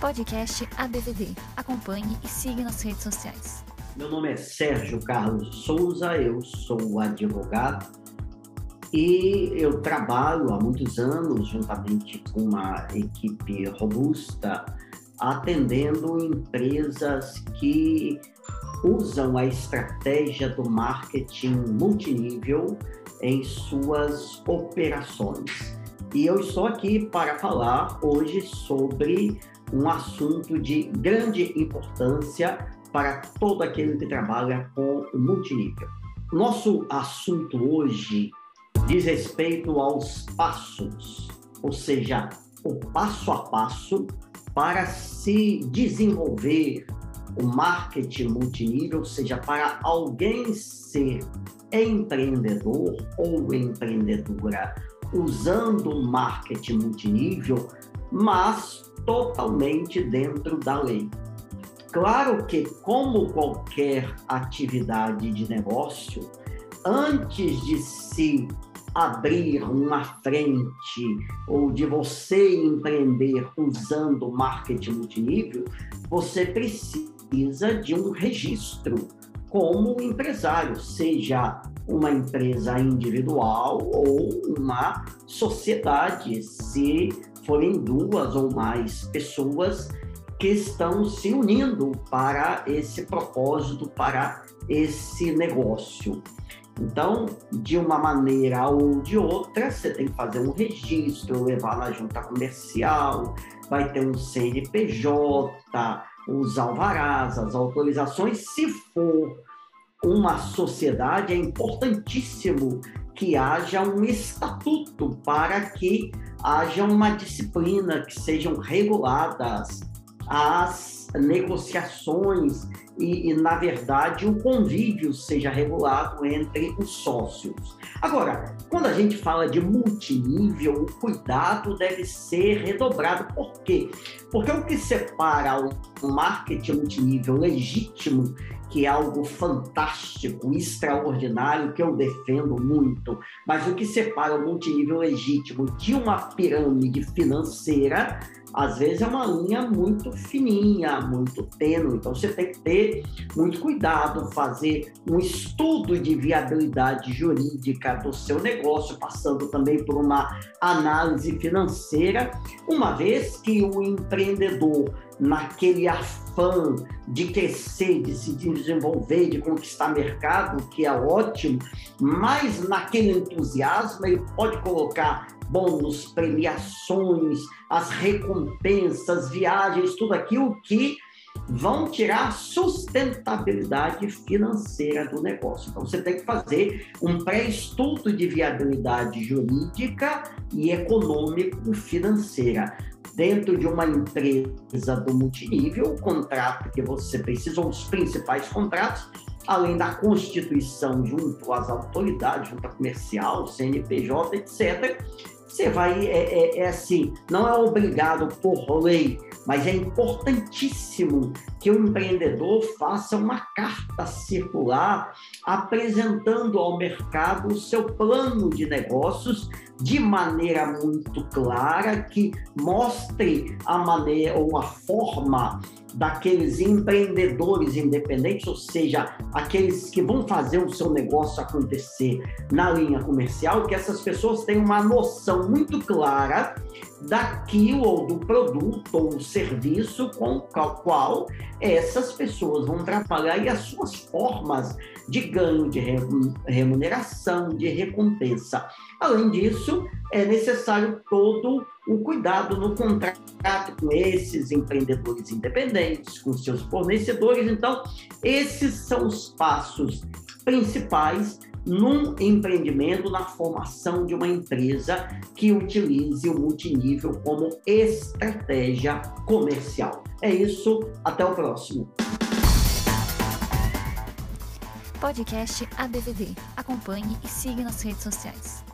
Podcast ADVD. Acompanhe e siga nas redes sociais. Meu nome é Sérgio Carlos Souza, eu sou advogado e eu trabalho há muitos anos juntamente com uma equipe robusta atendendo empresas que usam a estratégia do marketing multinível em suas operações. E eu estou aqui para falar hoje sobre um assunto de grande importância para todo aquele que trabalha com o multinível. Nosso assunto hoje diz respeito aos passos, ou seja, o passo a passo para se desenvolver o marketing multinível, ou seja, para alguém ser empreendedor ou empreendedora usando o marketing multinível, mas totalmente dentro da lei. Claro que, como qualquer atividade de negócio, antes de se abrir uma frente ou de você empreender usando marketing multinível, você precisa de um registro como empresário, seja uma empresa individual ou uma sociedade, se forem duas ou mais pessoas que estão se unindo para esse propósito, para esse negócio. Então, de uma maneira ou de outra, você tem que fazer um registro, levar na junta comercial, vai ter um CNPJ, os alvarás, as autorizações. Se for uma sociedade, é importantíssimo que haja um estatuto para que haja uma disciplina, que sejam reguladas as negociações e, e, na verdade, o convívio seja regulado entre os sócios. Agora, quando a gente fala de multinível, o cuidado deve ser redobrado. Por quê? Porque o que separa o marketing multinível legítimo que é algo fantástico, extraordinário, que eu defendo muito. Mas o que separa o multinível legítimo de uma pirâmide financeira, às vezes é uma linha muito fininha, muito tênue. Então você tem que ter muito cuidado, fazer um estudo de viabilidade jurídica do seu negócio, passando também por uma análise financeira, uma vez que o empreendedor naquele afã de crescer, de se desenvolver, de conquistar mercado, que é ótimo, mas naquele entusiasmo ele pode colocar bônus, premiações, as recompensas, viagens, tudo aquilo que vão tirar sustentabilidade financeira do negócio. Então você tem que fazer um pré-estudo de viabilidade jurídica e econômico financeira dentro de uma empresa do multinível, o contrato que você precisa, os principais contratos, além da constituição junto às autoridades, junto à comercial, CNPJ, etc. Você vai, é, é, é assim, não é obrigado por lei, mas é importantíssimo que o empreendedor faça uma carta circular apresentando ao mercado o seu plano de negócios de maneira muito clara, que mostre a maneira ou a forma daqueles empreendedores independentes, ou seja, aqueles que vão fazer o seu negócio acontecer na linha comercial, que essas pessoas tenham uma noção muito clara daquilo ou do produto ou serviço com o qual essas pessoas vão trabalhar e as suas formas de ganho, de remuneração, de recompensa. Além disso, é necessário todo o cuidado no contrato com esses empreendedores independentes, com seus fornecedores. Então, esses são os passos principais num empreendimento, na formação de uma empresa que utilize o multinível como estratégia comercial. É isso, até o próximo. Podcast ADVD. Acompanhe e siga nas redes sociais.